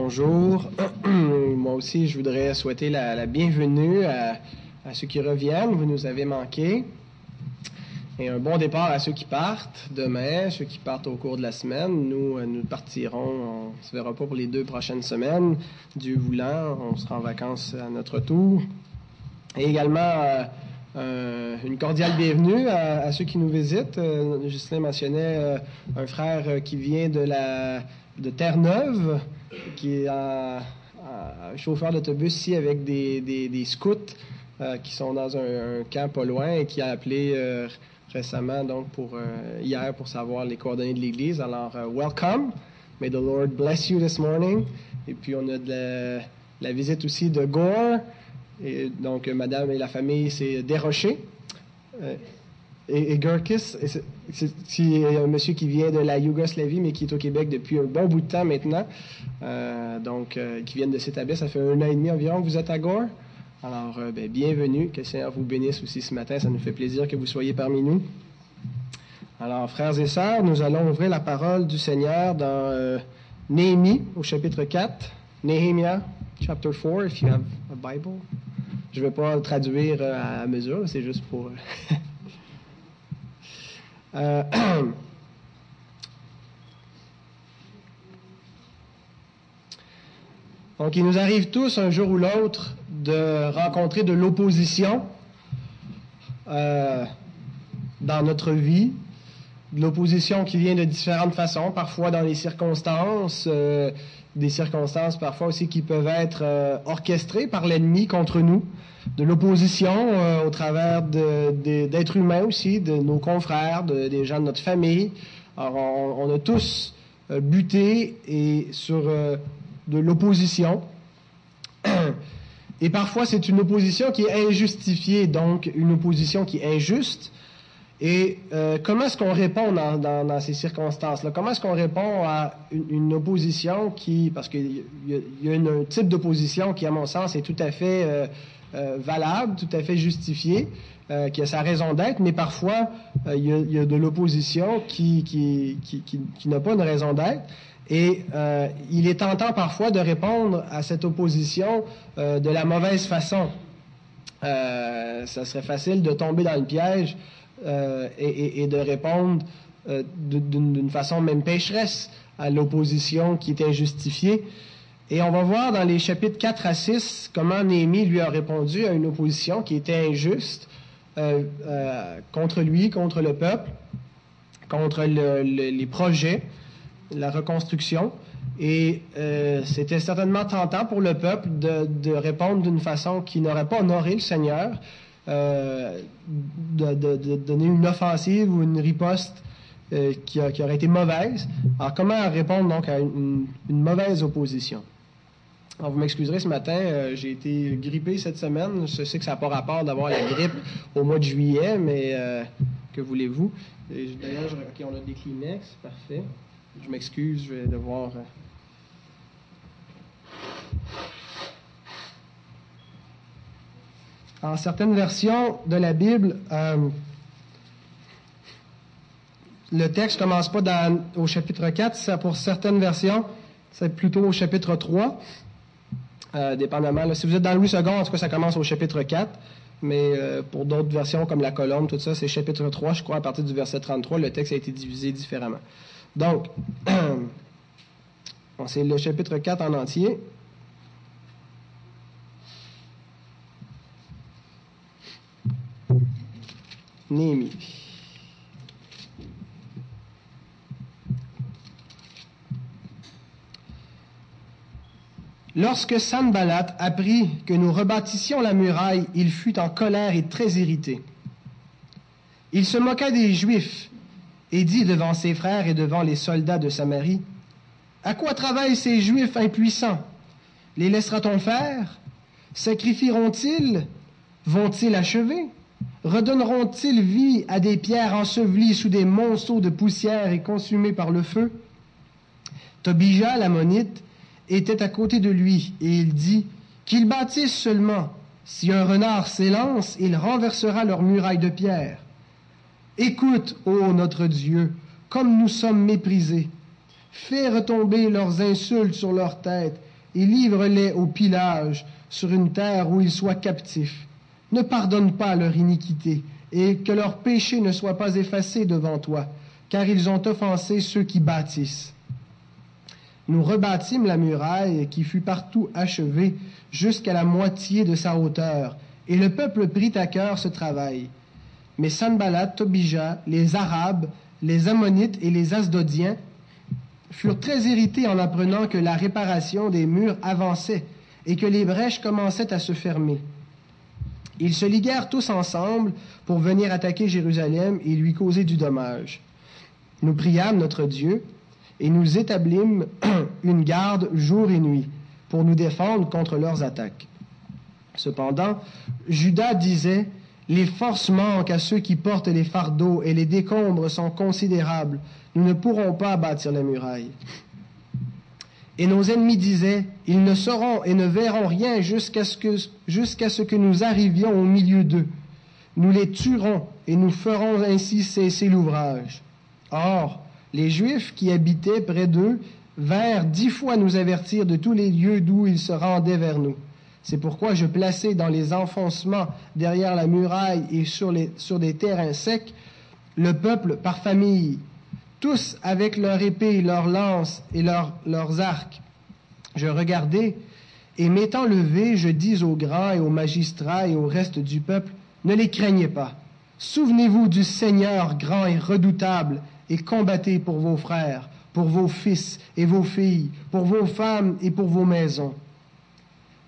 Bonjour. Moi aussi, je voudrais souhaiter la, bienvenue à, ceux qui reviennent. Vous nous avez manqué. Et un bon départ à ceux qui partent demain, ceux qui partent au cours de la semaine. Nous, euh, nous partirons, on se verra pas pour les deux prochaines semaines. Dieu voulant, on sera en vacances à notre tour. Et également, euh, euh, une cordiale bienvenue à, ceux qui nous visitent. Justin mentionnait un frère qui vient de Terre-Neuve, qui est un, chauffeur d'autobus ici avec des, des, scouts euh, qui sont dans un, camp pas loin et qui a appelé euh, récemment, donc pour euh, hier, pour savoir les coordonnées de l'Église. Alors, welcome. May the Lord bless you this morning. Et puis, on a la, visite aussi de Gore. Et donc, madame et la famille, c'est Desrochers et, et Gurkis, c'est un monsieur qui vient de la Yougoslavie, mais qui est au Québec depuis un bon bout de temps maintenant. Euh, donc, euh, qui vient de s'établir. Ça fait un an et demi environ que vous êtes à Gore. Alors, euh, ben, bienvenue. Que le Seigneur vous bénisse aussi ce matin. Ça nous fait plaisir que vous soyez parmi nous. Alors, frères et sœurs, nous allons ouvrir la parole du Seigneur dans Néhémie, au chapitre 4. Nehemiah, chapter 4, if you have a Bible. Je ne vais pas traduire à mesure, c'est juste pour... Euh, donc, il nous arrive tous, un jour ou l'autre, de rencontrer de l'opposition euh, dans notre vie, de l'opposition qui vient de différentes façons, parfois dans les circonstances, euh, des circonstances parfois aussi qui peuvent être orchestrées par l'ennemi contre nous de l'opposition euh, au travers d'êtres humains aussi, de nos confrères, des gens de notre famille. Alors, on, a tous euh, buté et sur euh, de l'opposition. Et parfois, c'est une opposition qui est injustifiée, donc une opposition qui est injuste. Et comment est-ce qu'on répond dans, ces circonstances-là? Comment est-ce qu'on répond à une, opposition qui, parce qu'il y, a un type d'opposition qui, à mon sens, est tout à fait euh, valable, tout à fait justifié, euh, qui a sa raison d'être, mais parfois, euh, il y, a de l'opposition qui, qui, qui, qui n'a pas de raison d'être. Et il est tentant parfois de répondre à cette opposition de la mauvaise façon. ça serait facile de tomber dans le piège et, et, de répondre d'une façon même pécheresse à l'opposition qui est injustifiée. Et on va voir dans les chapitres 4 à 6 comment Néhémie lui a répondu à une opposition qui était injuste euh, euh, contre lui, contre le peuple, contre les projets, la reconstruction. Et euh, c'était certainement tentant pour le peuple de, répondre d'une façon qui n'aurait pas honoré le Seigneur, de, donner une offensive ou une riposte qui, aurait été mauvaise. Alors comment répondre donc à une mauvaise opposition? Alors, vous m'excuserez, ce matin, euh, j'ai été grippé cette semaine. Je sais que ça n'a pas rapport d'avoir la grippe au mois de juillet, mais euh, que voulez-vous? D'ailleurs, OK, on a des Kleenex, parfait. Je m'excuse, je vais devoir... Euh, en certaines versions de la Bible, le texte commence pas dans, au chapitre 4, pour certaines versions, c'est plutôt au chapitre 3. Euh, dépendamment. si vous êtes dans Louis II, en tout cas, ça commence au chapitre 4. Mais euh, pour d'autres versions comme la colombe, tout ça, c'est chapitre 3, je crois, à partir du verset 33, le texte a été divisé différemment. Donc, c'est le chapitre 4 en entier. Lorsque Sanballat apprit que nous rebâtissions la muraille, il fut en colère et très irrité. Il se moqua des Juifs et dit devant ses frères et devant les soldats de Samarie, À quoi travaillent ces Juifs impuissants? Les laissera-t-on faire? Sacrifieront-ils? Vont-ils achever? Redonneront-ils vie à des pierres ensevelies sous des monceaux de poussière et consumées par le feu? Tobija, l'ammonite, était à côté de lui, et il dit, Qu'ils bâtissent seulement. Si un renard s'élance, il renversera leurs murailles de pierre. Écoute, ô notre Dieu, comme nous sommes méprisés. Fais retomber leurs insultes sur leur tête, et livre-les au pillage sur une terre où ils soient captifs. Ne pardonne pas leur iniquité, et que leur péché ne soit pas effacé devant toi, car ils ont offensé ceux qui bâtissent. Nous rebâtîmes la muraille qui fut partout achevée jusqu'à la moitié de sa hauteur, et le peuple prit à cœur ce travail. Mais Sanballat, Tobija, les Arabes, les Ammonites et les Asdodiens furent très irrités en apprenant que la réparation des murs avançait et que les brèches commençaient à se fermer. Ils se liguèrent tous ensemble pour venir attaquer Jérusalem et lui causer du dommage. Nous priâmes notre Dieu et nous établîmes une garde jour et nuit pour nous défendre contre leurs attaques. Cependant, Judas disait, Les forces manquent à ceux qui portent les fardeaux et les décombres sont considérables. Nous ne pourrons pas bâtir la muraille. Et nos ennemis disaient, Ils ne sauront et ne verront rien jusqu'à ce que, jusqu'à ce que nous arrivions au milieu d'eux. Nous les tuerons et nous ferons ainsi cesser l'ouvrage. Or, les Juifs qui habitaient près d'eux vinrent dix fois nous avertir de tous les lieux d'où ils se rendaient vers nous. C'est pourquoi je plaçai dans les enfoncements derrière la muraille et sur, sur des terrains secs le peuple par famille, tous avec leur épée, leurs lances et leurs arcs. Je regardai, et m'étant levé, je dis aux grands et aux magistrats et au reste du peuple, ne les craignez pas. Souvenez-vous du Seigneur grand et redoutable, et combattez pour vos frères, pour vos fils et vos filles, pour vos femmes et pour vos maisons.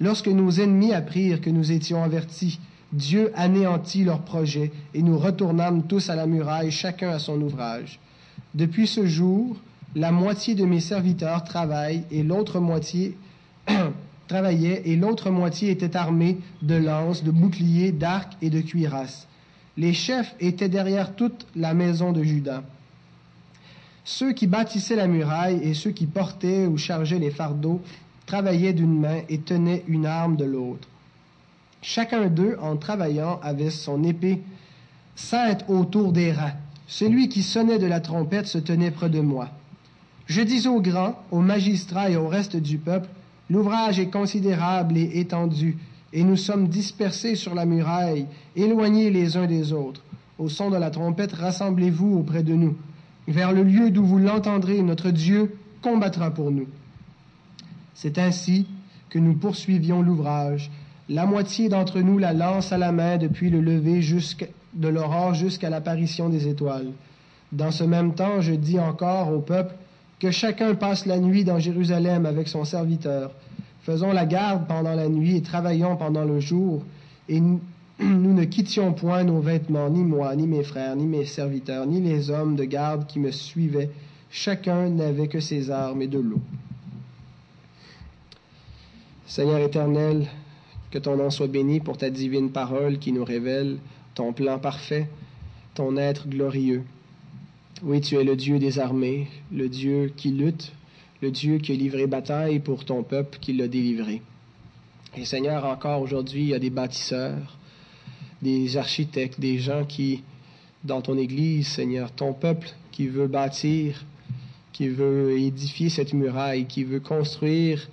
Lorsque nos ennemis apprirent que nous étions avertis, Dieu anéantit leurs projets, et nous retournâmes tous à la muraille, chacun à son ouvrage. Depuis ce jour, la moitié de mes serviteurs travaillent et l'autre moitié travaillait et l'autre moitié était armée de lances, de boucliers, d'arcs et de cuirasses. Les chefs étaient derrière toute la maison de Judas. Ceux qui bâtissaient la muraille et ceux qui portaient ou chargeaient les fardeaux travaillaient d'une main et tenaient une arme de l'autre. Chacun d'eux, en travaillant, avait son épée sainte autour des reins. Celui qui sonnait de la trompette se tenait près de moi. Je dis aux grands, aux magistrats et au reste du peuple, l'ouvrage est considérable et étendu, et nous sommes dispersés sur la muraille, éloignés les uns des autres. Au son de la trompette, rassemblez-vous auprès de nous. Vers le lieu d'où vous l'entendrez, notre Dieu combattra pour nous. C'est ainsi que nous poursuivions l'ouvrage, la moitié d'entre nous la lance à la main depuis le lever de l'aurore jusqu'à l'apparition des étoiles. Dans ce même temps, je dis encore au peuple que chacun passe la nuit dans Jérusalem avec son serviteur. Faisons la garde pendant la nuit et travaillons pendant le jour, et nous, ne quittions point nos vêtements, ni moi, ni mes frères, ni mes serviteurs, ni les hommes de garde qui me suivaient. Chacun n'avait que ses armes et de l'eau. Seigneur éternel, que ton nom soit béni pour ta divine parole qui nous révèle ton plan parfait, ton être glorieux. Oui, tu es le Dieu des armées, le Dieu qui lutte, le Dieu qui a livré bataille pour ton peuple, qui l'a délivré. Et Seigneur, encore aujourd'hui, il y a des bâtisseurs, des architectes, des gens qui, dans ton Église, Seigneur, ton peuple qui veut bâtir, qui veut édifier cette muraille, qui veut construire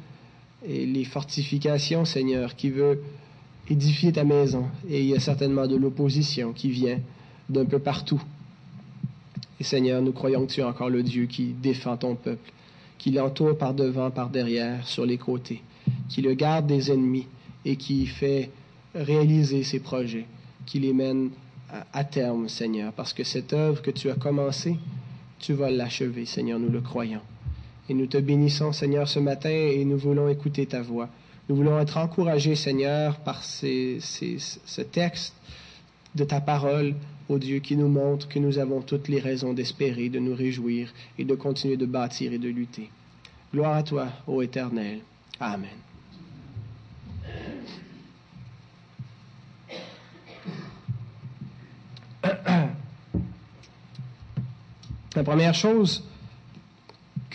les fortifications, Seigneur, qui veut édifier ta maison. Et il y a certainement de l'opposition qui vient d'un peu partout. Et Seigneur, nous croyons que tu es encore le Dieu qui défend ton peuple, qui l'entoure par devant, par derrière, sur les côtés, qui le garde des ennemis et qui fait réaliser ses projets, qui les mène à, terme, Seigneur, parce que cette œuvre que tu as commencée, tu vas l'achever, Seigneur, nous le croyons. Et nous te bénissons, Seigneur, ce matin et nous voulons écouter ta voix. Nous voulons être encouragés, Seigneur, par ce texte de ta parole, ô Dieu, qui nous montre que nous avons toutes les raisons d'espérer, de nous réjouir et de continuer de bâtir et de lutter. Gloire à toi, ô Éternel. Amen. La première chose,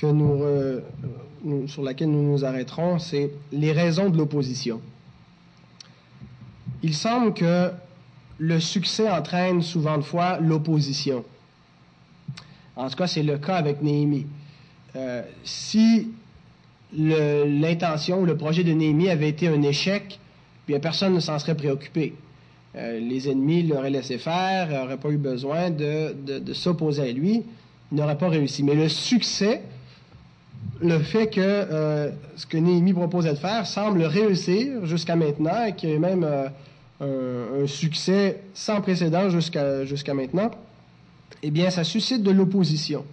nous, sur laquelle nous nous arrêterons, c'est les raisons de l'opposition. Il semble que le succès entraîne souvent de fois l'opposition. En tout cas, c'est le cas avec Néhémie. Euh, si l'intention ou le projet de Néhémie avait été un échec, personne ne s'en serait préoccupé. Euh, les ennemis l'auraient laissé faire, n'auraient pas eu besoin de, s'opposer à lui, il n'aurait pas réussi. Mais le succès, le fait que euh, ce que Néhémie proposait de faire semble réussir jusqu'à maintenant et qu'il y a même un, succès sans précédent jusqu'à jusqu'à maintenant, eh bien, ça suscite de l'opposition.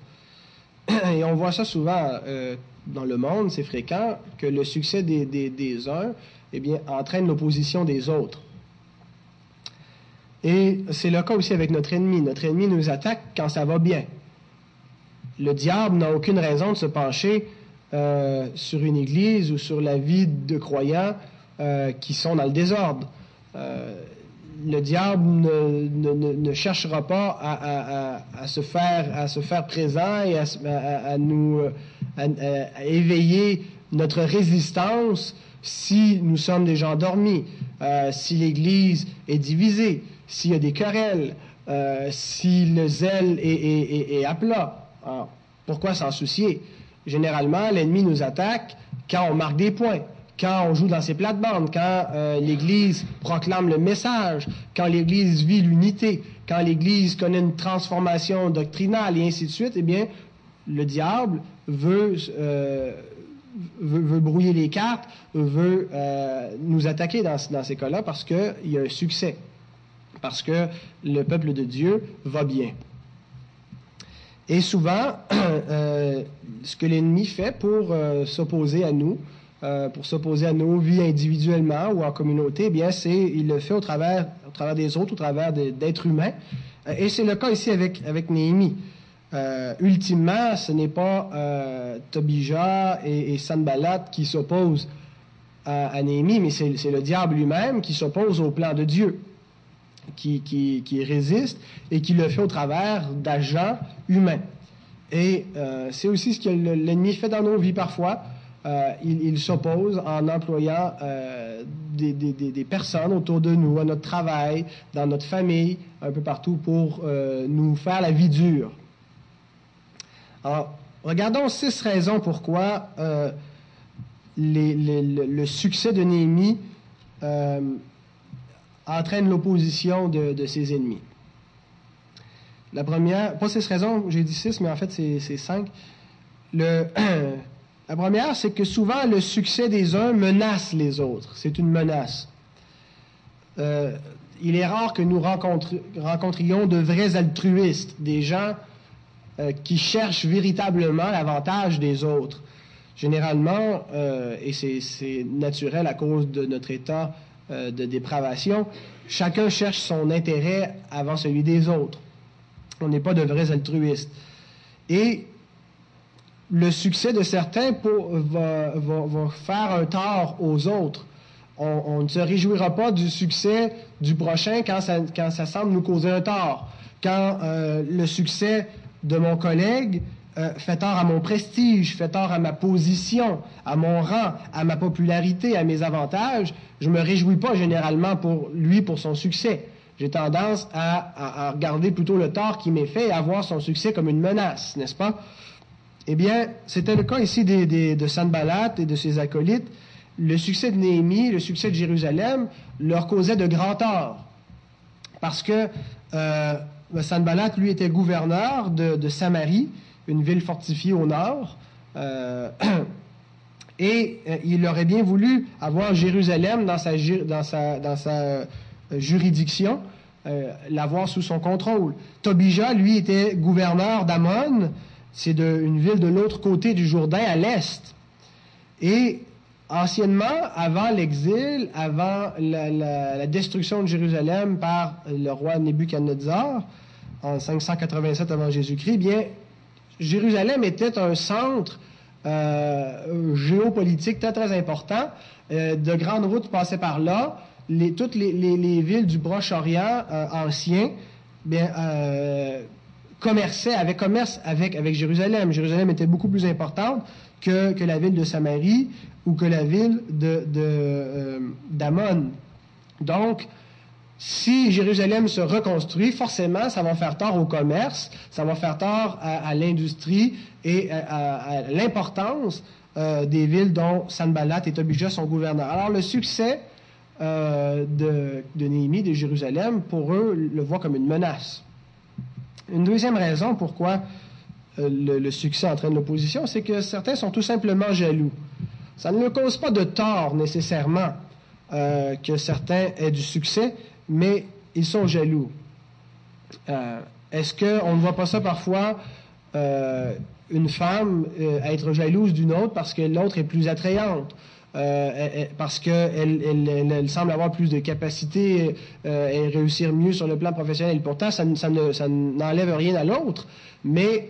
Et on voit ça souvent euh, dans le monde, c'est fréquent, que le succès des, des, uns eh bien, entraîne l'opposition des autres. Et c'est le cas aussi avec notre ennemi. Notre ennemi nous attaque quand ça va bien. Le diable n'a aucune raison de se pencher euh, sur une église ou sur la vie de croyants euh, qui sont dans le désordre le diable ne, cherchera pas à, se faire, à se faire présent et à, nous éveiller notre résistance si nous sommes des gens dormis, euh, si l'Église est divisée, s'il y a des querelles, euh, si le zèle est, à plat. Pourquoi s'en soucier? Généralement, l'ennemi nous attaque quand on marque des points quand on joue dans ses plates-bandes, quand euh, l'Église proclame le message, quand l'Église vit l'unité, quand l'Église connaît une transformation doctrinale et ainsi de suite, eh bien, le diable veut, euh, veut, brouiller les cartes, veut euh, nous attaquer dans, dans ces cas-là parce qu'il y a un succès, parce que le peuple de Dieu va bien. Et souvent, ce que l'ennemi fait pour s'opposer à nous, euh, pour s'opposer à nos vies individuellement ou en communauté, eh bien, c'est, il le fait au travers, au travers des autres, au travers d'êtres humains. Euh, et c'est le cas ici avec, avec Néhémie. Euh, ultimement, ce n'est pas euh, Tobijah et, et, Sanballat qui s'opposent à, Néhémie, mais c'est, le diable lui-même qui s'oppose au plan de Dieu, qui, qui, résiste et qui le fait au travers d'agents humains. Et c'est aussi ce que l'ennemi fait dans nos vies parfois. Euh, il, s'oppose en employant euh, des, personnes autour de nous, à notre travail, dans notre famille, un peu partout pour euh, nous faire la vie dure. Alors, regardons six raisons pourquoi le succès de Néhémie entraîne l'opposition de, ses ennemis. La première, pas six raisons, j'ai dit six, mais en fait c'est cinq. La première, c'est que souvent le succès des uns menace les autres. C'est une menace. Euh, il est rare que nous rencontrions de vrais altruistes, des gens euh, qui cherchent véritablement l'avantage des autres. Généralement, euh, et c'est naturel à cause de notre état de dépravation, chacun cherche son intérêt avant celui des autres. On n'est pas de vrais altruistes. Et le succès de certains va, faire un tort aux autres. On, ne se réjouira pas du succès du prochain quand ça, semble nous causer un tort. Quand euh, le succès de mon collègue euh, fait tort à mon prestige, fait tort à ma position, à mon rang, à ma popularité, à mes avantages, je me réjouis pas généralement pour lui, pour son succès. J'ai tendance à, regarder plutôt le tort qui m'est fait et à voir son succès comme une menace, n'est-ce pas? Eh bien, c'était le cas ici de Sanballat et de ses acolytes. Le succès de Néhémie, le succès de Jérusalem, leur causait de grands torts. Parce que euh, Sanballat, lui, était gouverneur de, Samarie, une ville fortifiée au nord. Euh, et euh, il aurait bien voulu avoir Jérusalem dans sa, sa juridiction, l'avoir sous son contrôle. Tobijah, lui, était gouverneur d'Amon, c'est une ville de l'autre côté du Jourdain, à l'est. Et anciennement, avant l'exil, avant la, destruction de Jérusalem par le roi Nebuchadnezzar, en 587 avant Jésus-Christ, bien, Jérusalem était un centre euh, géopolitique très, très important. Euh, de grandes routes passaient par là. toutes les, villes du Proche-Orient euh, ancien, bien, commerçait, avait commerce avec, avec Jérusalem. Jérusalem était beaucoup plus importante que, que la ville de Samarie ou que la ville de, euh, d'Amon. Donc, si Jérusalem se reconstruit, forcément, ça va faire tort au commerce, ça va faire tort à, l'industrie et à, l'importance des villes dont Sanballat et Tobijah sont gouverneurs. Alors le succès de, de Néhémie, de Jérusalem, pour eux, le voit comme une menace. Une deuxième raison pourquoi le, succès entraîne l'opposition, c'est que certains sont tout simplement jaloux. Ça ne cause pas de tort nécessairement que certains aient du succès, mais ils sont jaloux. Euh, est-ce qu'on ne voit pas ça parfois, euh, une femme euh, être jalouse d'une autre parce que l'autre est plus attrayante? Parce qu'elle elle, semble avoir plus de capacité et réussir mieux sur le plan professionnel. Pourtant, ça, ça n'enlève rien à l'autre, mais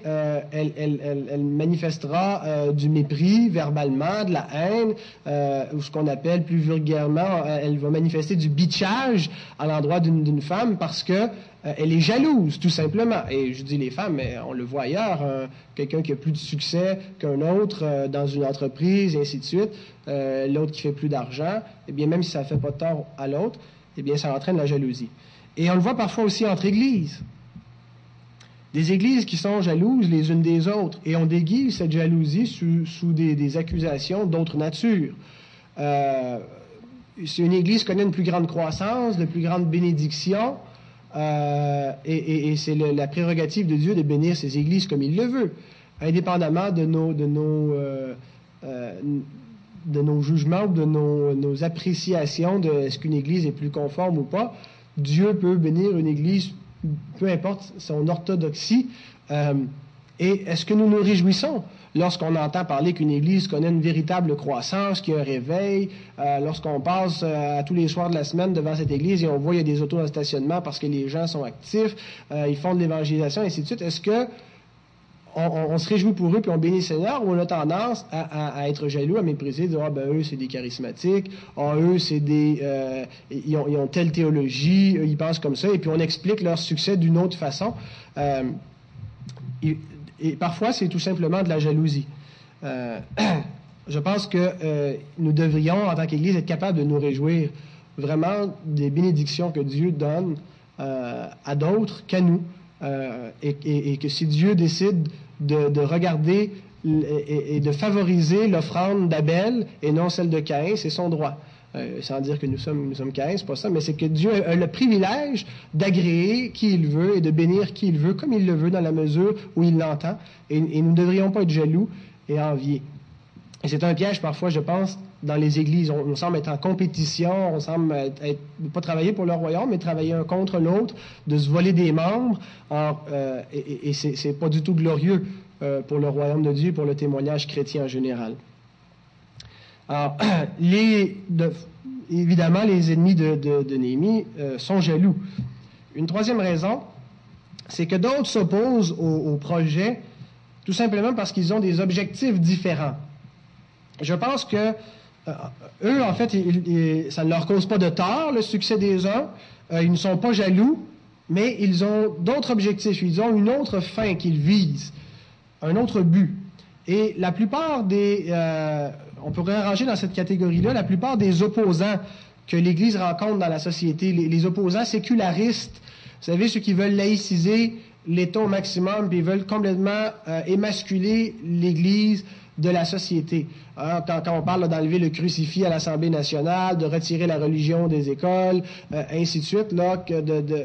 elle, elle, manifestera du mépris verbalement, de la haine, ou ce qu'on appelle plus vulgairement, elle va manifester du bitchage à l'endroit d'une femme parce que euh, elle est jalouse, tout simplement. Et je dis les femmes, mais on le voit ailleurs, hein. quelqu'un qui a plus de succès qu'un autre euh, dans une entreprise, et ainsi de suite, euh, l'autre qui fait plus d'argent, eh bien, même si ça ne fait pas de tort à l'autre, eh bien, ça entraîne la jalousie. Et on le voit parfois aussi entre églises. Des églises qui sont jalouses les unes des autres, et on déguise cette jalousie sous, des, accusations d'autre nature. si une église connaît une plus grande croissance, de plus grande bénédiction, euh, et, c'est la prérogative de Dieu de bénir ses églises comme il le veut, indépendamment de nos, de nos, euh, euh, de nos jugements ou de nos, nos appréciations de est-ce qu'une église est plus conforme ou pas. Dieu peut bénir une église, peu importe son orthodoxie. et est-ce que nous nous réjouissons? Lorsqu'on entend parler qu'une Église connaît une véritable croissance, qu'il y a un réveil, euh, lorsqu'on passe euh, tous les soirs de la semaine devant cette Église et on voit qu'il y a des autos en stationnement parce que les gens sont actifs, euh, ils font de l'évangélisation, ainsi de suite, est-ce que on, se réjouit pour eux puis on bénit le Seigneur ou on a tendance à, être jaloux, à mépriser, dire ah ben eux c'est des charismatiques, ah eux c'est des ils, ont, telle théologie, ils pensent comme ça et puis on explique leur succès d'une autre façon. Et parfois, c'est tout simplement de la jalousie. Euh, je pense que euh, nous devrions, en tant qu'Église, être capables de nous réjouir vraiment des bénédictions que Dieu donne euh, à d'autres qu'à nous. Et, que si Dieu décide de, regarder et, de favoriser l'offrande d'Abel et non celle de Caïn, c'est son droit. Euh, sans dire que nous sommes, nous sommes 15, pas ça, mais c'est que Dieu a le privilège d'agréer qui il veut et de bénir qui il veut, comme il le veut, dans la mesure où il l'entend. Et, nous ne devrions pas être jaloux et envier. Et c'est un piège parfois, je pense, dans les églises. On, semble être en compétition, on semble être, pas travailler pour le royaume, mais travailler un contre l'autre, de se voler des membres. Euh, et, et c'est pas du tout glorieux euh, pour le royaume de Dieu, pour le témoignage chrétien en général. Alors, évidemment, les ennemis de, de, Néhémie euh, sont jaloux. Une troisième raison, c'est que d'autres s'opposent au, projet tout simplement parce qu'ils ont des objectifs différents. Je pense que euh, eux, en fait, ça ne leur cause pas de tort, le succès des uns. Euh, ils ne sont pas jaloux, mais ils ont d'autres objectifs. Ils ont une autre fin qu'ils visent, un autre but. Et la plupart des, on pourrait ranger dans cette catégorie-là la plupart des opposants que l'Église rencontre dans la société, les, opposants sécularistes, vous savez, ceux qui veulent laïciser l'État au maximum, puis ils veulent complètement euh, émasculer l'Église de la société. Hein, quand, on parle d'enlever le crucifix à l'Assemblée nationale, de retirer la religion des écoles, euh, ainsi de suite, là, que de,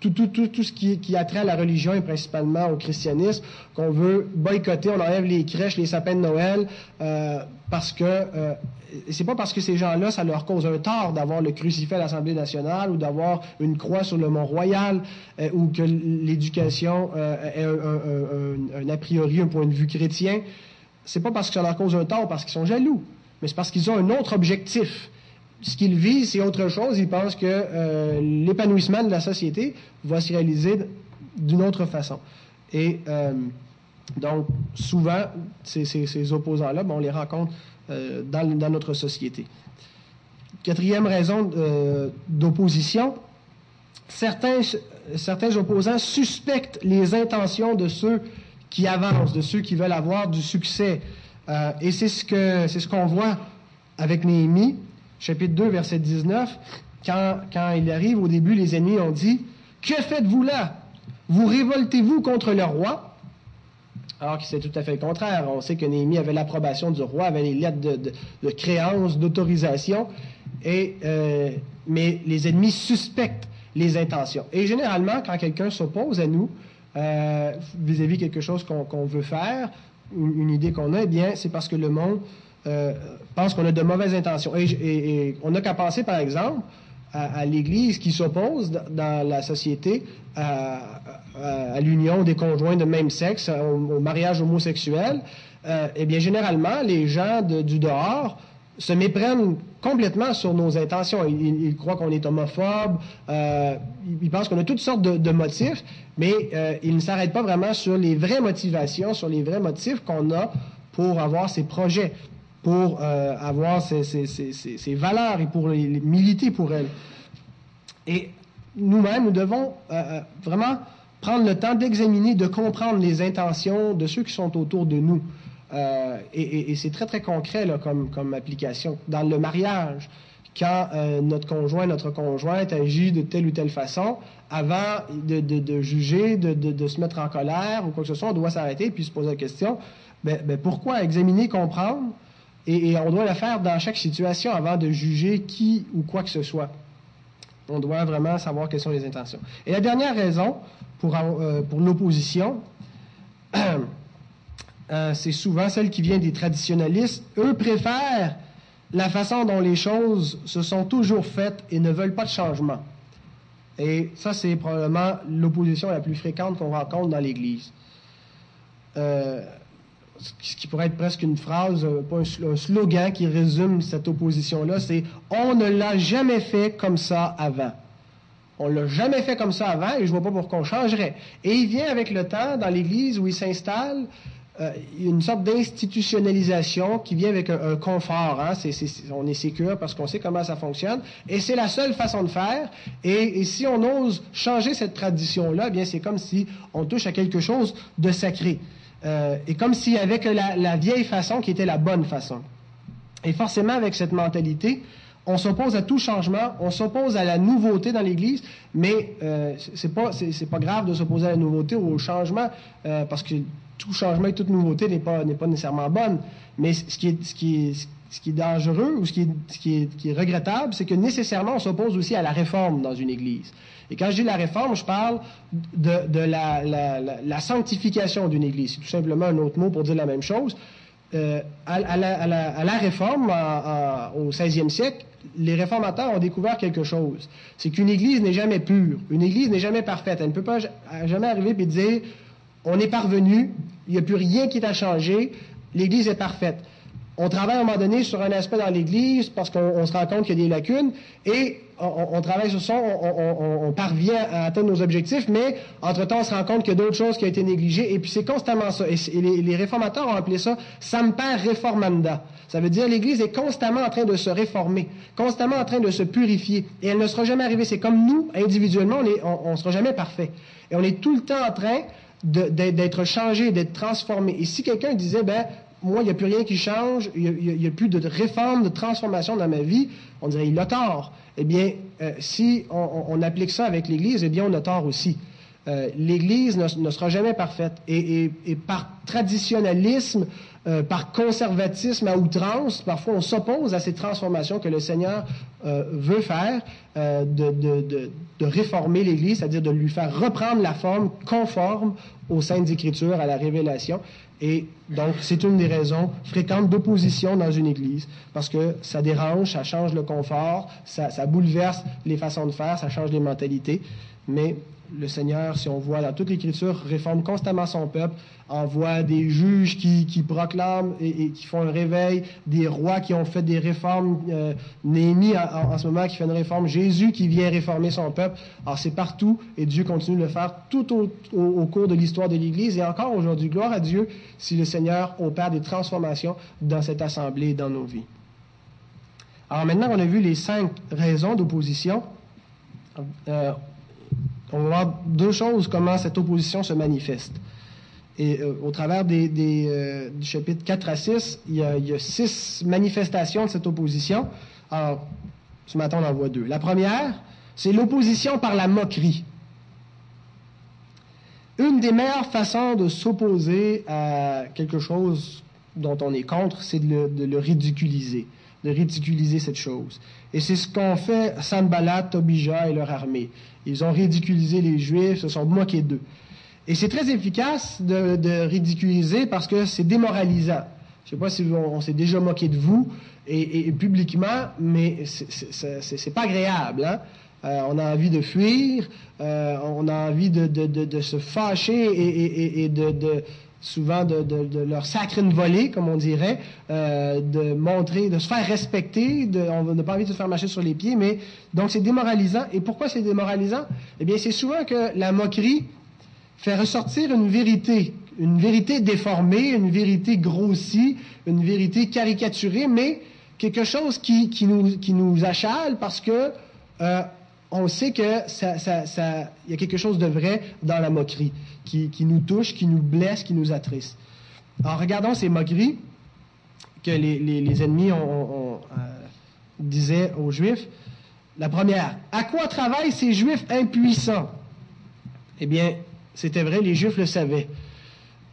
tout, tout, tout, tout, ce qui, qui, a trait à la religion et principalement au christianisme, qu'on veut boycotter, on enlève les crèches, les sapins de Noël, euh, parce que euh, c'est pas parce que ces gens-là, ça leur cause un tort d'avoir le crucifix à l'Assemblée nationale ou d'avoir une croix sur le Mont Royal euh, ou que l'éducation euh, est un, un, un, a priori un point de vue chrétien. C'est pas parce que ça leur cause un tort parce qu'ils sont jaloux, mais c'est parce qu'ils ont un autre objectif ce qu'ils visent, c'est autre chose. Ils pensent que euh, l'épanouissement de la société va se réaliser d'une autre façon. Et euh, donc, souvent, ces, opposants-là, on les rencontre euh, dans, notre société. Quatrième raison d'opposition, certains, opposants suspectent les intentions de ceux qui avancent, de ceux qui veulent avoir du succès. et c'est ce c'est ce qu'on voit avec Néhémie chapitre 2, verset 19, quand, quand il arrive au début, les ennemis ont dit, Que faites-vous là? Vous révoltez-vous contre le roi alors que c'est tout à fait le contraire. On sait que Néhémie avait l'approbation du roi, avait les lettres de, créance, d'autorisation, et, euh, mais les ennemis suspectent les intentions. Et généralement, quand quelqu'un s'oppose à nous, euh, vis-à-vis quelque chose qu'on veut faire, une, idée qu'on a, eh bien, c'est parce que le monde euh, pense qu'on a de mauvaises intentions. Et, on n'a qu'à penser, par exemple, à, l'Église qui s'oppose dans la société à, l'union des conjoints de même sexe, au, mariage homosexuel. Euh, eh bien, généralement, les gens du dehors se méprennent complètement sur nos intentions. Ils, croient qu'on est homophobe, euh, ils pensent qu'on a toutes sortes de, motifs, mais euh, ils ne s'arrêtent pas vraiment sur les vraies motivations, sur les vrais motifs qu'on a pour avoir ces projets, pour euh, avoir ces, valeurs et pour les, militer pour elles. Et nous-mêmes, nous devons euh, vraiment prendre le temps d'examiner, de comprendre les intentions de ceux qui sont autour de nous. Euh, et, c'est très, très concret là, comme, comme application. Dans le mariage, quand euh, notre conjoint, notre conjointe agit de telle ou telle façon, avant de, de, juger, de, de, se mettre en colère ou quoi que ce soit, on doit s'arrêter puis se poser la question, ben, ben pourquoi examiner, comprendre, et, on doit le faire dans chaque situation avant de juger qui ou quoi que ce soit. On doit vraiment savoir quelles sont les intentions. Et la dernière raison pour, euh, pour l'opposition, Euh, c'est souvent celle qui vient des traditionalistes. Eux préfèrent la façon dont les choses se sont toujours faites et ne veulent pas de changement. Et ça, c'est probablement l'opposition la plus fréquente qu'on rencontre dans l'Église. Euh, ce qui pourrait être presque une phrase, pas un slogan qui résume cette opposition-là, c'est On ne l'a jamais fait comme ça avant. On ne l'a jamais fait comme ça avant et je ne vois pas pourquoi on changerait. Et il vient avec le temps dans l'Église où il s'installe euh, une sorte d'institutionnalisation qui vient avec un, confort. Hein? on est sécure parce qu'on sait comment ça fonctionne. Et c'est la seule façon de faire. Et, si on ose changer cette tradition-là, eh bien c'est comme si on touche à quelque chose de sacré. Euh, et comme si avec la, la vieille façon qui était la bonne façon. Et forcément, avec cette mentalité, on s'oppose à tout changement, on s'oppose à la nouveauté dans l'Église, mais euh, c'est pas c'est, pas grave de s'opposer à la nouveauté ou au changement euh, parce que tout changement et toute nouveauté n'est pas n'est pas nécessairement bonne. Mais ce qui est ce qui ce qui est dangereux ou ce qui est, ce qui est, qui est regrettable, c'est que nécessairement on s'oppose aussi à la réforme dans une Église. Et quand je dis la réforme, je parle de, la, sanctification d'une Église. C'est tout simplement un autre mot pour dire la même chose. Euh, à, à, la, à, réforme au 16e siècle, les réformateurs ont découvert quelque chose. C'est qu'une Église n'est jamais pure. Une Église n'est jamais parfaite. Elle ne peut pas jamais arriver et dire on est parvenu, il n'y a plus rien qui t'a changé, l'Église est parfaite. On travaille à un moment donné sur un aspect dans l'Église parce qu'on se rend compte qu'il y a des lacunes et on, travaille sur ça, on, parvient à atteindre nos objectifs, mais entre-temps, on se rend compte qu'il y a d'autres choses qui ont été négligées et puis c'est constamment ça. Et, les, réformateurs ont appelé ça Samper Reformanda. Ça veut dire l'Église est constamment en train de se réformer, constamment en train de se purifier et elle ne sera jamais arrivée. C'est comme nous, individuellement, on ne sera jamais parfait. Et on est tout le temps en train d'être changé, d'être transformé. Et si quelqu'un disait, ben, moi, il n'y a plus rien qui change, il n'y a, plus de réforme, de transformation dans ma vie, on dirait, il a tort. Eh bien, euh, si on, applique ça avec l'Église, eh bien, on a tort aussi. Euh, L'Église ne, sera jamais parfaite. Et, par traditionnalisme, euh, par conservatisme à outrance, parfois on s'oppose à ces transformations que le Seigneur veut faire, de, de, réformer l'Église, c'est-à-dire de lui faire reprendre la forme conforme aux Saintes Écritures, à la révélation. Et donc, c'est une des raisons fréquentes d'opposition dans une Église, parce que ça dérange, ça change le confort, ça, bouleverse les façons de faire, ça change les mentalités. Mais le Seigneur, si on voit dans toute l'Écriture, réforme constamment son peuple, envoie des juges qui, proclament et, qui font un réveil, des rois qui ont fait des réformes, euh, Néhémie en, ce moment qui fait une réforme, Jésus qui vient réformer son peuple. Alors c'est partout et Dieu continue de le faire tout au, au cours de l'histoire de l'Église et encore aujourd'hui. Gloire à Dieu si le Seigneur opère des transformations dans cette assemblée et dans nos vies. Alors maintenant qu'on a vu les cinq raisons d'opposition, euh, on va voir deux choses, comment cette opposition se manifeste. Et euh, au travers des, euh, du chapitre 4 à 6, il y, a, six manifestations de cette opposition. Alors, ce matin, on en voit deux. La première, c'est l'opposition par la moquerie. Une des meilleures façons de s'opposer à quelque chose dont on est contre, c'est de, le, ridiculiser, de ridiculiser cette chose. Et c'est ce qu'ont fait Sanballat, Tobija et leur armée. Ils ont ridiculisé les Juifs, se sont moqués d'eux. Et c'est très efficace de, ridiculiser parce que c'est démoralisant. Je ne sais pas si on, s'est déjà moqué de vous et, publiquement, mais c'est pas agréable. Hein? Euh, on a envie de fuir, euh, on a envie de, se fâcher et, de, souvent de, leur sacrer une volée, comme on dirait, euh, de montrer, de se faire respecter, on n'a pas envie de se faire marcher sur les pieds, mais donc c'est démoralisant. Et pourquoi c'est démoralisant? Eh bien, c'est souvent que la moquerie fait ressortir une vérité, une vérité déformée, une vérité grossie, une vérité caricaturée, mais quelque chose qui, nous, qui nous achale parce que on sait que ça, y a quelque chose de vrai dans la moquerie, qui, nous touche, qui nous blesse, qui nous attriste. En regardant ces moqueries que les, ennemis euh, disaient aux Juifs, la première, à quoi travaillent ces Juifs impuissants Eh bien, c'était vrai, les Juifs le savaient.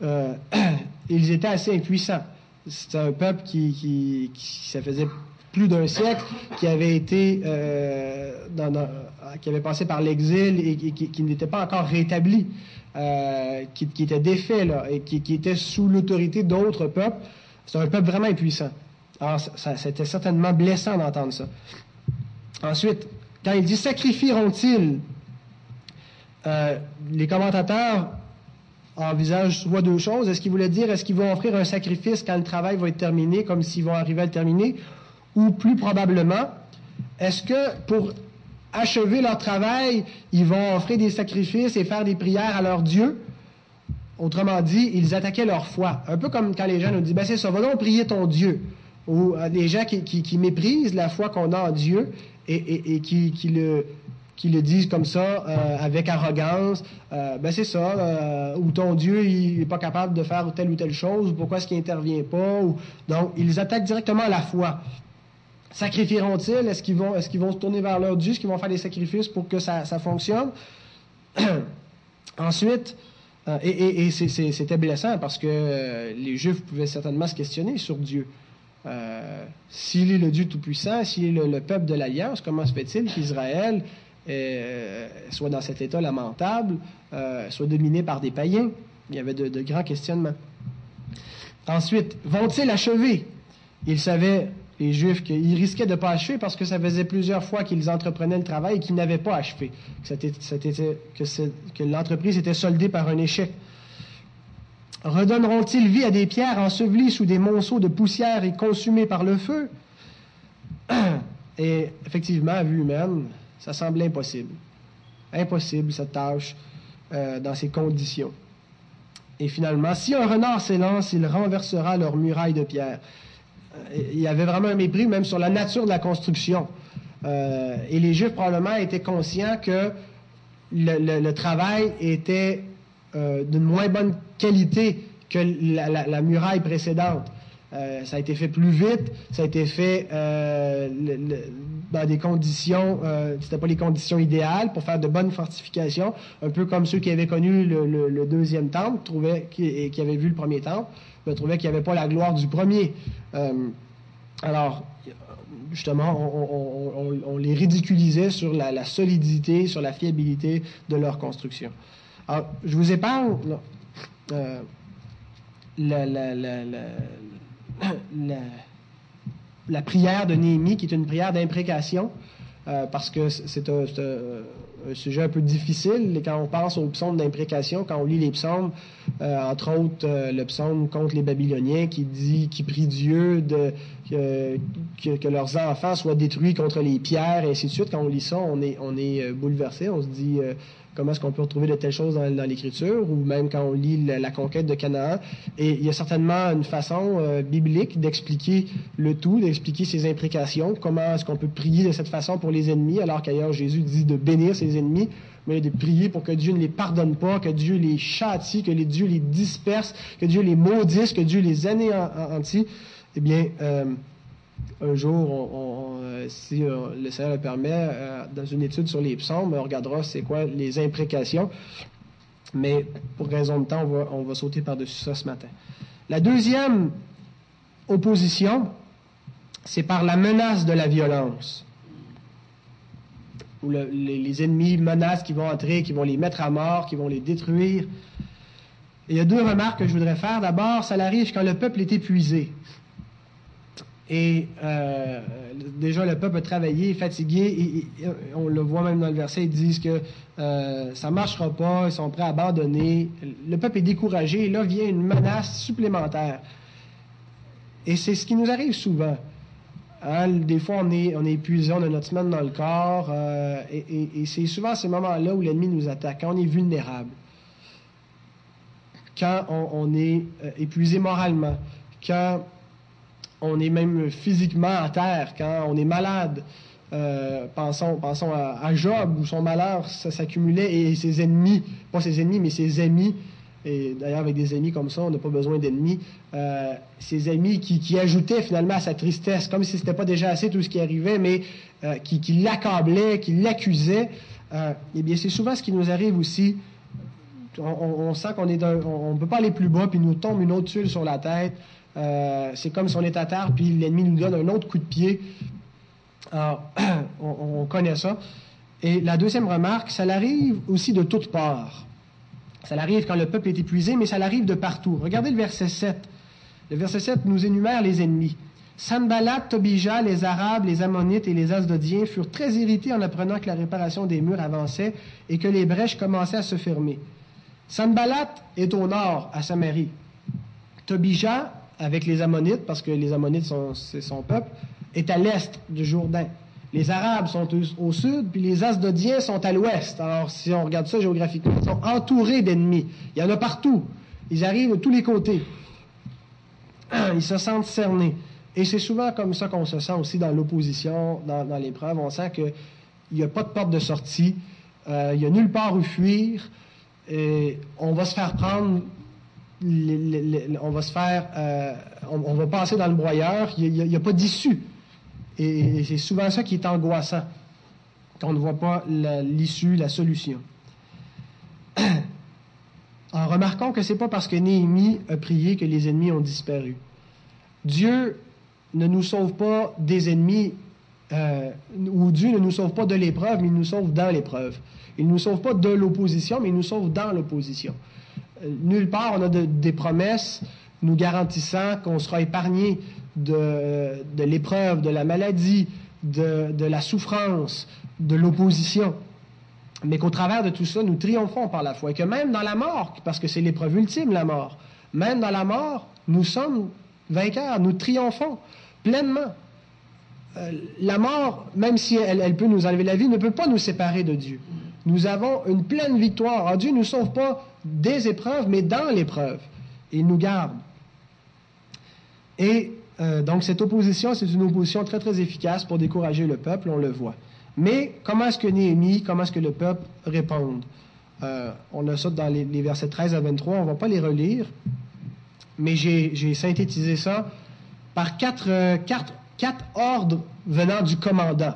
Euh, ils étaient assez impuissants. C'était un peuple qui, qui, qui, faisait plus d'un siècle, qui avait été euh, qui avait passé par l'exil et, qui, n'était pas encore rétabli, euh, qui, était défait et qui, était sous l'autorité d'autres peuples. C'est un peuple vraiment impuissant. Alors, c'était certainement blessant d'entendre ça. Ensuite, quand il dit sacrifieront-ils, euh, les commentateurs envisagent soit deux choses. Est-ce qu'il voulait dire, est-ce qu'ils vont offrir un sacrifice quand le travail va être terminé, comme s'ils vont arriver à le terminer, ou plus probablement, est-ce que pour achever leur travail, ils vont offrir des sacrifices et faire des prières à leur Dieu? Autrement dit, ils attaquaient leur foi. Un peu comme quand les gens nous disent, ben c'est ça, va donc prier ton Dieu. Ou euh, des gens qui, méprisent la foi qu'on a en Dieu et, qui, le, disent comme ça, euh, avec arrogance, euh, ben c'est ça, ou ton Dieu, il n'est pas capable de faire telle ou telle chose, ou pourquoi est-ce qu'il n'intervient pas, donc ils attaquent directement la foi. Sacrifieront-ils? Est-ce qu'ils vont, se tourner vers leur Dieu? Est-ce qu'ils vont faire des sacrifices pour que ça, fonctionne? Ensuite, euh, et, c'était blessant parce que euh, les Juifs pouvaient certainement se questionner sur Dieu. Euh, s'il est le Dieu Tout-Puissant, s'il est le, peuple de l'Alliance, comment se fait-il qu'Israël soit dans cet état lamentable, soit dominé par des païens? Il y avait de grands questionnements. Ensuite, vont-ils achever? Ils savaient les Juifs qu'ils risquaient de ne pas achever parce que ça faisait plusieurs fois qu'ils entreprenaient le travail et qu'ils n'avaient pas achevé, que, l'entreprise était soldée par un échec. Redonneront-ils vie à des pierres ensevelies sous des monceaux de poussière et consumées par le feu? Et effectivement, à vue humaine, ça semblait impossible. Impossible, cette tâche, euh, dans ces conditions. Et finalement, si un renard s'élance, il renversera leur muraille de pierre il y avait vraiment un mépris même sur la nature de la construction. Euh, et les Juifs probablement étaient conscients que le, travail était euh, d'une moins bonne qualité que la, muraille précédente. Euh, ça a été fait plus vite, ça a été fait dans des conditions, c'était pas les conditions idéales pour faire de bonnes fortifications, un peu comme ceux qui avaient connu le, deuxième temple, trouvaient, qui, qui avaient vu le premier temple je trouvais qu'il n'y avait pas la gloire du premier. Euh, alors, justement, on, les ridiculisait sur la, solidité, sur la fiabilité de leur construction. Alors, je vous épargne euh, la, la, prière de Néhémie, qui est une prière d'imprécation, euh, parce que c'est un, un sujet un peu difficile quand on pense aux psaumes d'imprécation, quand on lit les psaumes, euh, entre autres euh, le psaume contre les Babyloniens qui dit, qui prie Dieu de, que, leurs enfants soient détruits contre les pierres et ainsi de suite. Quand on lit ça, on est, on est euh, bouleversé, on se dit comment est-ce qu'on peut retrouver de telles choses dans, l'Écriture, ou même quand on lit la, conquête de Canaan. Et il y a certainement une façon biblique d'expliquer le tout, d'expliquer ces imprécations, comment est-ce qu'on peut prier de cette façon pour les ennemis, alors qu'ailleurs Jésus dit de bénir ses ennemis, mais de prier pour que Dieu ne les pardonne pas, que Dieu les châtie, que Dieu les disperse, que Dieu les maudisse, que Dieu les anéantit. Eh bien, euh, un jour, euh, si euh, le Seigneur le permet, dans une étude sur les psaumes, on regardera c'est quoi les imprécations. Mais pour raison de temps, on va, sauter par-dessus ça ce matin. La deuxième opposition, c'est par la menace de la violence. Où les, ennemis menacent qui vont entrer, qui vont les mettre à mort, qui vont les détruire. Il y a deux remarques que je voudrais faire. D'abord, ça arrive quand le peuple est épuisé. Et euh, déjà, le peuple a travaillé, fatigué, et, on le voit même dans le verset, ils disent que euh, ça ne marchera pas, ils sont prêts à abandonner. Le peuple est découragé, et là vient une menace supplémentaire. Et c'est ce qui nous arrive souvent. Hein, des fois, on est, on est épuisé, on a notre semaine dans le corps, euh, et, c'est souvent ces moments-là où l'ennemi nous attaque, quand on est vulnérable quand on, est épuisé moralement, quand on est même physiquement à terre, quand on est malade. Euh, pensons, à, Job, où son malheur s'accumulait et ses ennemis, pas ses ennemis, mais ses amis, et d'ailleurs avec des amis comme ça, on n'a pas besoin d'ennemis, euh, ses amis qui, ajoutaient finalement à sa tristesse, comme si ce n'était pas déjà assez tout ce qui arrivait, mais qui, qui l'accablaient, qui l'accusaient. eh bien, c'est souvent ce qui nous arrive aussi on, sent qu'on est on ne peut pas aller plus bas, puis nous tombe une autre tuile sur la tête. Euh, c'est comme si on est à terre, puis l'ennemi nous donne un autre coup de pied. Alors, on, connaît ça. Et la deuxième remarque, ça arrive aussi de toutes parts. Ça arrive quand le peuple est épuisé, mais ça arrive de partout. Regardez le verset 7. Le verset 7 nous énumère les ennemis. Sanballat, Tobija, les Arabes, les Ammonites et les Asdodiens furent très irrités en apprenant que la réparation des murs avançait et que les brèches commençaient à se fermer. Sanballat est au nord, à Samarie. Tobija, avec les Ammonites, parce que les Ammonites, c'est son peuple, est à l'est du Jourdain. Les Arabes sont au, sud, puis les Asdodiens sont à l'ouest. Alors, si on regarde ça géographiquement, ils sont entourés d'ennemis. Il y en a partout. Ils arrivent de tous les côtés. Ils se sentent cernés. Et c'est souvent comme ça qu'on se sent aussi dans l'opposition, dans, l'épreuve. On sent qu'il n'y a pas de porte de sortie. Euh, il n'y a nulle part où fuir on va se faire prendre, on va se faire, euh, on, va passer dans le broyeur, il n'y a, pas d'issue. Et, c'est souvent ça qui est angoissant, quand on ne voit pas l'issue, la, solution. En remarquant que c'est pas parce que Néhémie a prié que les ennemis ont disparu. Dieu ne nous sauve pas des ennemis, euh, ou Dieu ne nous sauve pas de l'épreuve, mais il nous sauve dans l'épreuve. Il ne nous sauve pas de l'opposition, mais il nous sauve dans l'opposition. Nulle part on a des promesses nous garantissant qu'on sera épargné de, l'épreuve, de la maladie, de, la souffrance, de l'opposition. Mais qu'au travers de tout ça, nous triomphons par la foi. Et que même dans la mort, parce que c'est l'épreuve ultime, la mort, même dans la mort, nous sommes vainqueurs, nous triomphons pleinement. Euh, la mort, même si elle, peut nous enlever la vie, ne peut pas nous séparer de Dieu nous avons une pleine victoire. Dieu ne nous sauve pas des épreuves, mais dans l'épreuve. Il nous garde. Et euh, donc, cette opposition, c'est une opposition très, très efficace pour décourager le peuple, on le voit. Mais comment est-ce que Néhémie, comment est-ce que le peuple répond euh, On a ça dans les, versets 13 à 23, on ne va pas les relire, mais j'ai synthétisé ça par quatre, euh, quatre, ordres venant du commandant.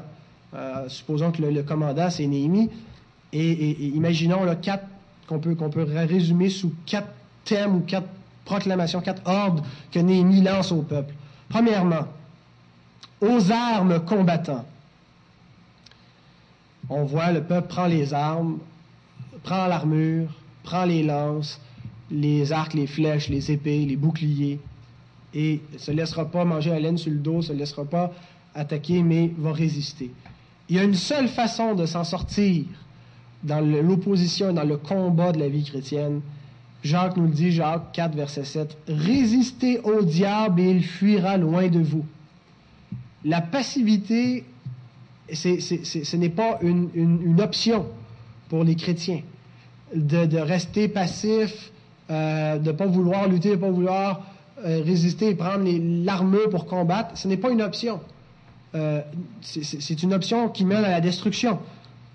supposons que le commandant, c'est Néhémie. Et, imaginons là, quatre qu'on peut, peut résumer sous quatre thèmes ou quatre proclamations, quatre ordres que Néhémie lance au peuple. Premièrement, aux armes combattants. On voit le peuple prend les armes, prend l'armure, prend les lances, les arcs, les flèches, les épées, les boucliers, et ne se laissera pas manger la laine sur le dos, ne se laissera pas attaquer, mais va résister. Il y a une seule façon de s'en sortir dans l'opposition et dans le combat de la vie chrétienne. Jacques nous le dit, Jacques 4, verset 7, Résistez au diable et il fuira loin de vous. La passivité, ce n'est pas une, option pour les chrétiens de, rester passif, euh, de ne pas vouloir lutter, de ne pas vouloir euh, résister et prendre l'armure pour combattre. Ce n'est pas une option. Euh, c'est une option qui mène à la destruction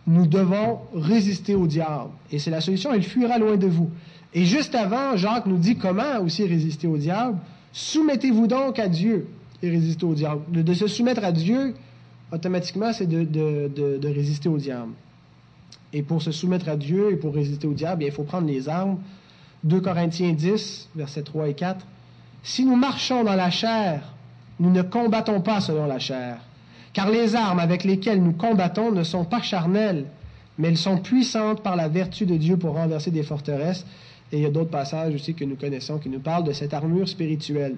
nous devons résister au diable. Et c'est la solution, il fuira loin de vous. Et juste avant, Jacques nous dit comment aussi résister au diable. Soumettez-vous donc à Dieu et résistez au diable. De, se soumettre à Dieu, automatiquement, c'est de, résister au diable. Et pour se soumettre à Dieu et pour résister au diable, il faut prendre les armes. 2 Corinthiens 10, versets 3 et 4. Si nous marchons dans la chair, nous ne combattons pas selon la chair. Car les armes avec lesquelles nous combattons ne sont pas charnelles, mais elles sont puissantes par la vertu de Dieu pour renverser des forteresses. Et il y a d'autres passages aussi que nous connaissons qui nous parlent de cette armure spirituelle.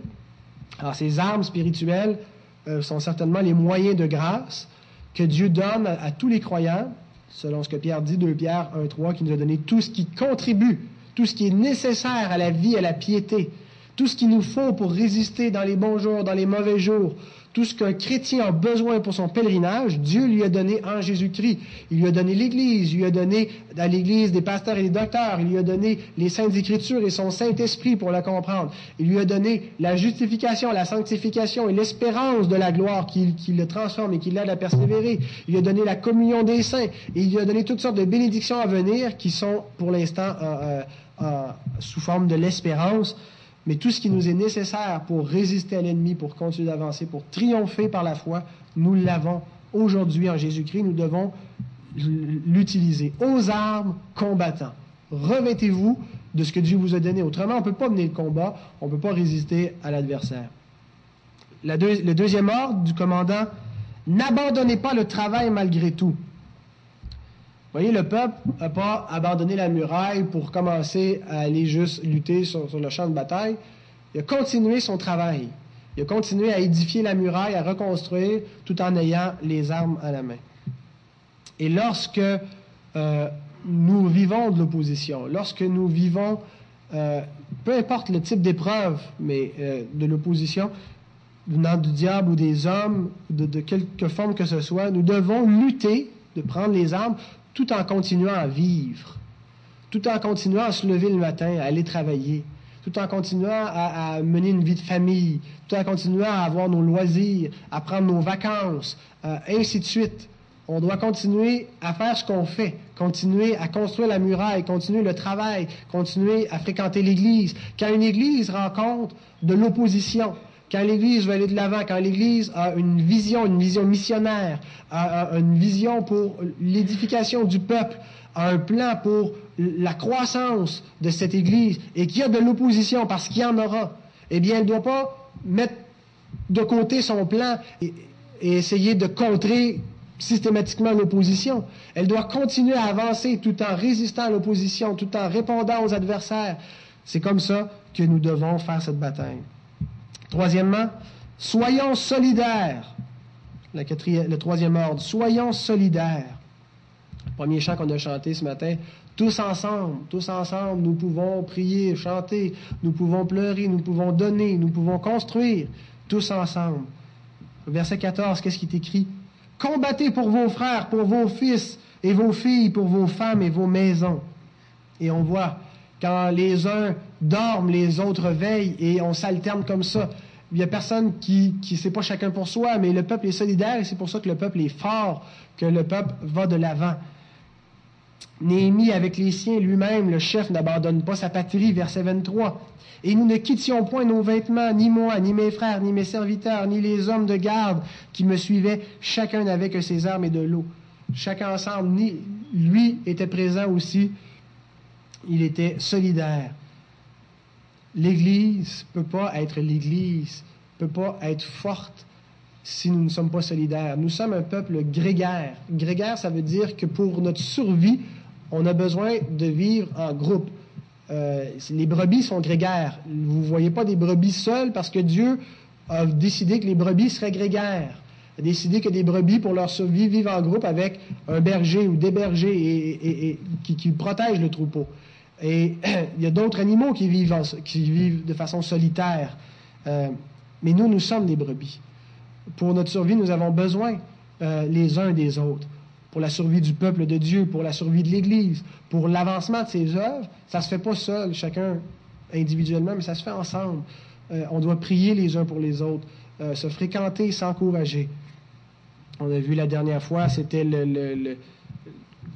Alors ces armes spirituelles euh, sont certainement les moyens de grâce que Dieu donne à, tous les croyants, selon ce que Pierre dit, 2 Pierre 1, 3, qui nous a donné tout ce qui contribue, tout ce qui est nécessaire à la vie, à la piété, tout ce qu'il nous faut pour résister dans les bons jours, dans les mauvais jours, tout ce qu'un chrétien a besoin pour son pèlerinage, Dieu lui a donné en Jésus-Christ. Il lui a donné l'Église, il lui a donné à l'Église des pasteurs et des docteurs, il lui a donné les saintes écritures et son Saint-Esprit pour la comprendre. Il lui a donné la justification, la sanctification et l'espérance de la gloire qui, le transforme et qui l'aide à persévérer. Il lui a donné la communion des saints et il lui a donné toutes sortes de bénédictions à venir qui sont pour l'instant sous forme de l'espérance. Mais tout ce qui nous est nécessaire pour résister à l'ennemi, pour continuer d'avancer, pour triompher par la foi, nous l'avons aujourd'hui en Jésus-Christ. Nous devons l'utiliser. Aux armes combattants. Revêtez-vous de ce que Dieu vous a donné. Autrement, on ne peut pas mener le combat, on ne peut pas résister à l'adversaire. le deuxième ordre du commandant, n'abandonnez pas le travail malgré tout. Vous voyez, le peuple n'a pas abandonné la muraille pour commencer à aller juste lutter sur, le champ de bataille. Il a continué son travail. Il a continué à édifier la muraille, à reconstruire, tout en ayant les armes à la main. Et lorsque euh, nous vivons de l'opposition, lorsque nous vivons, euh, peu importe le type d'épreuve, mais euh, de l'opposition, venant du diable ou des hommes, de, de quelque forme que ce soit, nous devons lutter, de prendre les armes tout en continuant à vivre, tout en continuant à se lever le matin, à aller travailler, tout en continuant à, mener une vie de famille, tout en continuant à avoir nos loisirs, à prendre nos vacances, euh, ainsi de suite. On doit continuer à faire ce qu'on fait, continuer à construire la muraille, continuer le travail, continuer à fréquenter l'Église. Quand une Église rencontre de l'opposition, quand l'Église veut aller de l'avant, quand l'Église a une vision, une vision missionnaire, a, une vision pour l'édification du peuple, a un plan pour la croissance de cette Église, et qu'il y a de l'opposition, parce qu'il y en aura, eh bien, elle ne doit pas mettre de côté son plan et, et essayer de contrer systématiquement l'opposition. Elle doit continuer à avancer tout en résistant à l'opposition, tout en répondant aux adversaires. C'est comme ça que nous devons faire cette bataille. Troisièmement, soyons solidaires. Le, troisième ordre, soyons solidaires. Premier chant qu'on a chanté ce matin, tous ensemble, tous ensemble, nous pouvons prier, chanter, nous pouvons pleurer, nous pouvons donner, nous pouvons construire, tous ensemble. Verset 14, qu'est-ce qui est écrit? Combattez pour vos frères, pour vos fils et vos filles, pour vos femmes et vos maisons. Et on voit quand les uns dorment, les autres veillent et on s'alterne comme ça. Il n'y a personne qui, qui c'est pas chacun pour soi, mais le peuple est solidaire et c'est pour ça que le peuple est fort, que le peuple va de l'avant. Néhémie avec les siens lui-même, le chef n'abandonne pas sa patrie, verset 23. Et nous ne quittions point nos vêtements, ni moi, ni mes frères, ni mes serviteurs, ni les hommes de garde qui me suivaient, chacun avec ses armes et de l'eau. Chacun ensemble, lui était présent aussi il était solidaire. L'Église ne peut pas être l'Église, ne peut pas être forte si nous ne sommes pas solidaires. Nous sommes un peuple grégaire. Grégaire, ça veut dire que pour notre survie, on a besoin de vivre en groupe. Euh, les brebis sont grégaires. Vous ne voyez pas des brebis seules parce que Dieu a décidé que les brebis seraient grégaires. A décidé que des brebis, pour leur survie, vivent en groupe avec un berger ou des bergers et, qui, qui protègent le troupeau. Et il y a d'autres animaux qui vivent, qui vivent de façon solitaire. Euh, mais nous, nous sommes des brebis. Pour notre survie, nous avons besoin euh, les uns des autres. Pour la survie du peuple de Dieu, pour la survie de l'Église, pour l'avancement de ses œuvres, ça ne se fait pas seul, chacun individuellement, mais ça se fait ensemble. Euh, on doit prier les uns pour les autres, se fréquenter, s'encourager. On a vu la dernière fois, c'était le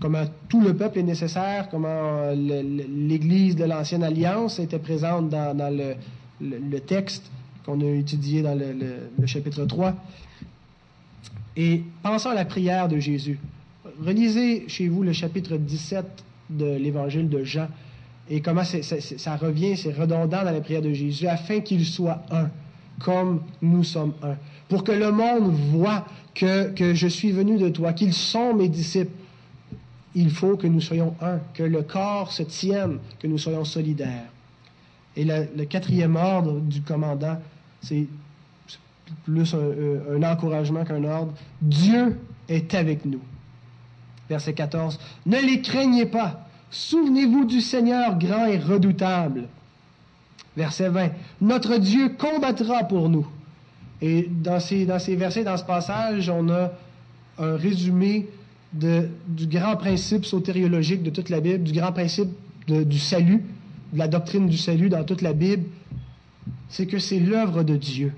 comment tout le peuple est nécessaire, comment l'Église de l'Ancienne Alliance était présente dans, le, texte qu'on a étudié dans le, chapitre 3. Et pensons à la prière de Jésus. relisez chez vous le chapitre 17 de l'évangile de Jean et comment ça revient, c'est redondant dans la prière de Jésus, afin qu'il soit un, comme nous sommes un. Pour que le monde voit que je suis venu de toi, qu'ils sont mes disciples. Il faut que nous soyons un, que le corps se tienne, que nous soyons solidaires. Et le, quatrième ordre du commandant, c'est plus un, encouragement qu'un ordre. Dieu est avec nous. Verset 14. Ne les craignez pas Souvenez-vous du Seigneur grand et redoutable. Verset 20. Notre Dieu combattra pour nous. Et dans dans ces versets, dans ce passage, on a un résumé du grand principe sotériologique de toute la Bible, du grand principe du salut, de la doctrine du salut dans toute la Bible. C'est que c'est l'œuvre de Dieu.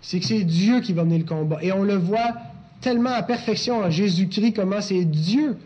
C'est que c'est Dieu qui va mener le combat. Et on le voit tellement à perfection en Jésus-Christ, comment c'est Dieu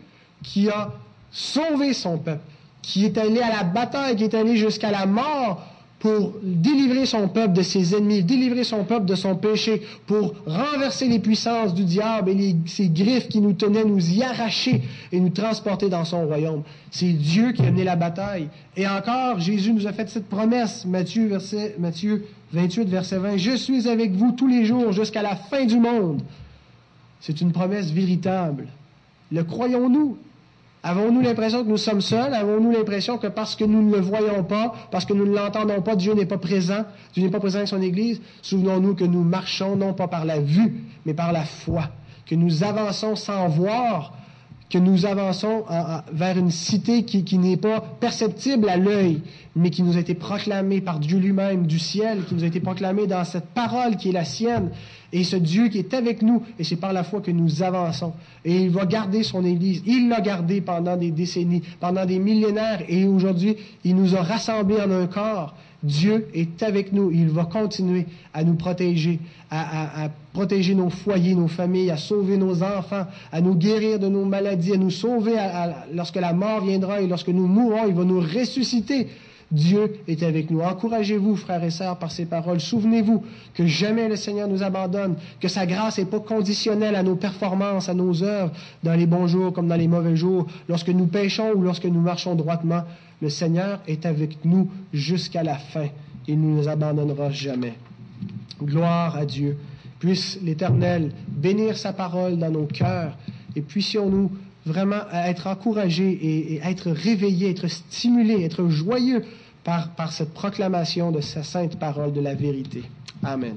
qui a sauver son peuple, qui est allé à la bataille, qui est allé jusqu'à la mort pour délivrer son peuple de ses ennemis, délivrer son peuple de son péché, pour renverser les puissances du diable et ses griffes qui nous tenaient, nous y arracher et nous transporter dans son royaume. C'est Dieu qui a mené la bataille. Et encore, Jésus nous a fait cette promesse, Matthieu, verset, Matthieu 28, verset 20, Je suis avec vous tous les jours jusqu'à la fin du monde. C'est une promesse véritable. Le croyons-nous? Avons-nous l'impression que nous sommes seuls? Avons-nous l'impression que parce que nous ne le voyons pas, parce que nous ne l'entendons pas, Dieu n'est pas présent? Dieu n'est pas présent avec son Église? Souvenons-nous que nous marchons non pas par la vue, mais par la foi. Que nous avançons sans voir, que nous avançons vers une cité qui, n'est pas perceptible à l'œil, mais qui nous a été proclamée par Dieu lui-même du ciel, qui nous a été proclamée dans cette parole qui est la sienne, et ce Dieu qui est avec nous, et c'est par la foi que nous avançons. Et il va garder son Église. Il l'a gardé pendant des décennies, pendant des millénaires, et aujourd'hui, il nous a rassemblés en un corps. Dieu est avec nous. Il va continuer à nous protéger, à, protéger nos foyers, nos familles, à sauver nos enfants, à nous guérir de nos maladies, à nous sauver lorsque la mort viendra et lorsque nous mourrons, il va nous ressusciter. Dieu est avec nous. Encouragez-vous, frères et sœurs, par ces paroles. Souvenez-vous que jamais le Seigneur nous abandonne, que sa grâce n'est pas conditionnelle à nos performances, à nos œuvres, dans les bons jours comme dans les mauvais jours, lorsque nous péchons ou lorsque nous marchons droitement. Le Seigneur est avec nous jusqu'à la fin. Il ne nous abandonnera jamais. Gloire à Dieu. Puisse l'Éternel bénir sa parole dans nos cœurs et puissions-nous vraiment être encouragés et, être réveillés, être stimulés, être joyeux par, par cette proclamation de sa sainte parole de la vérité. Amen.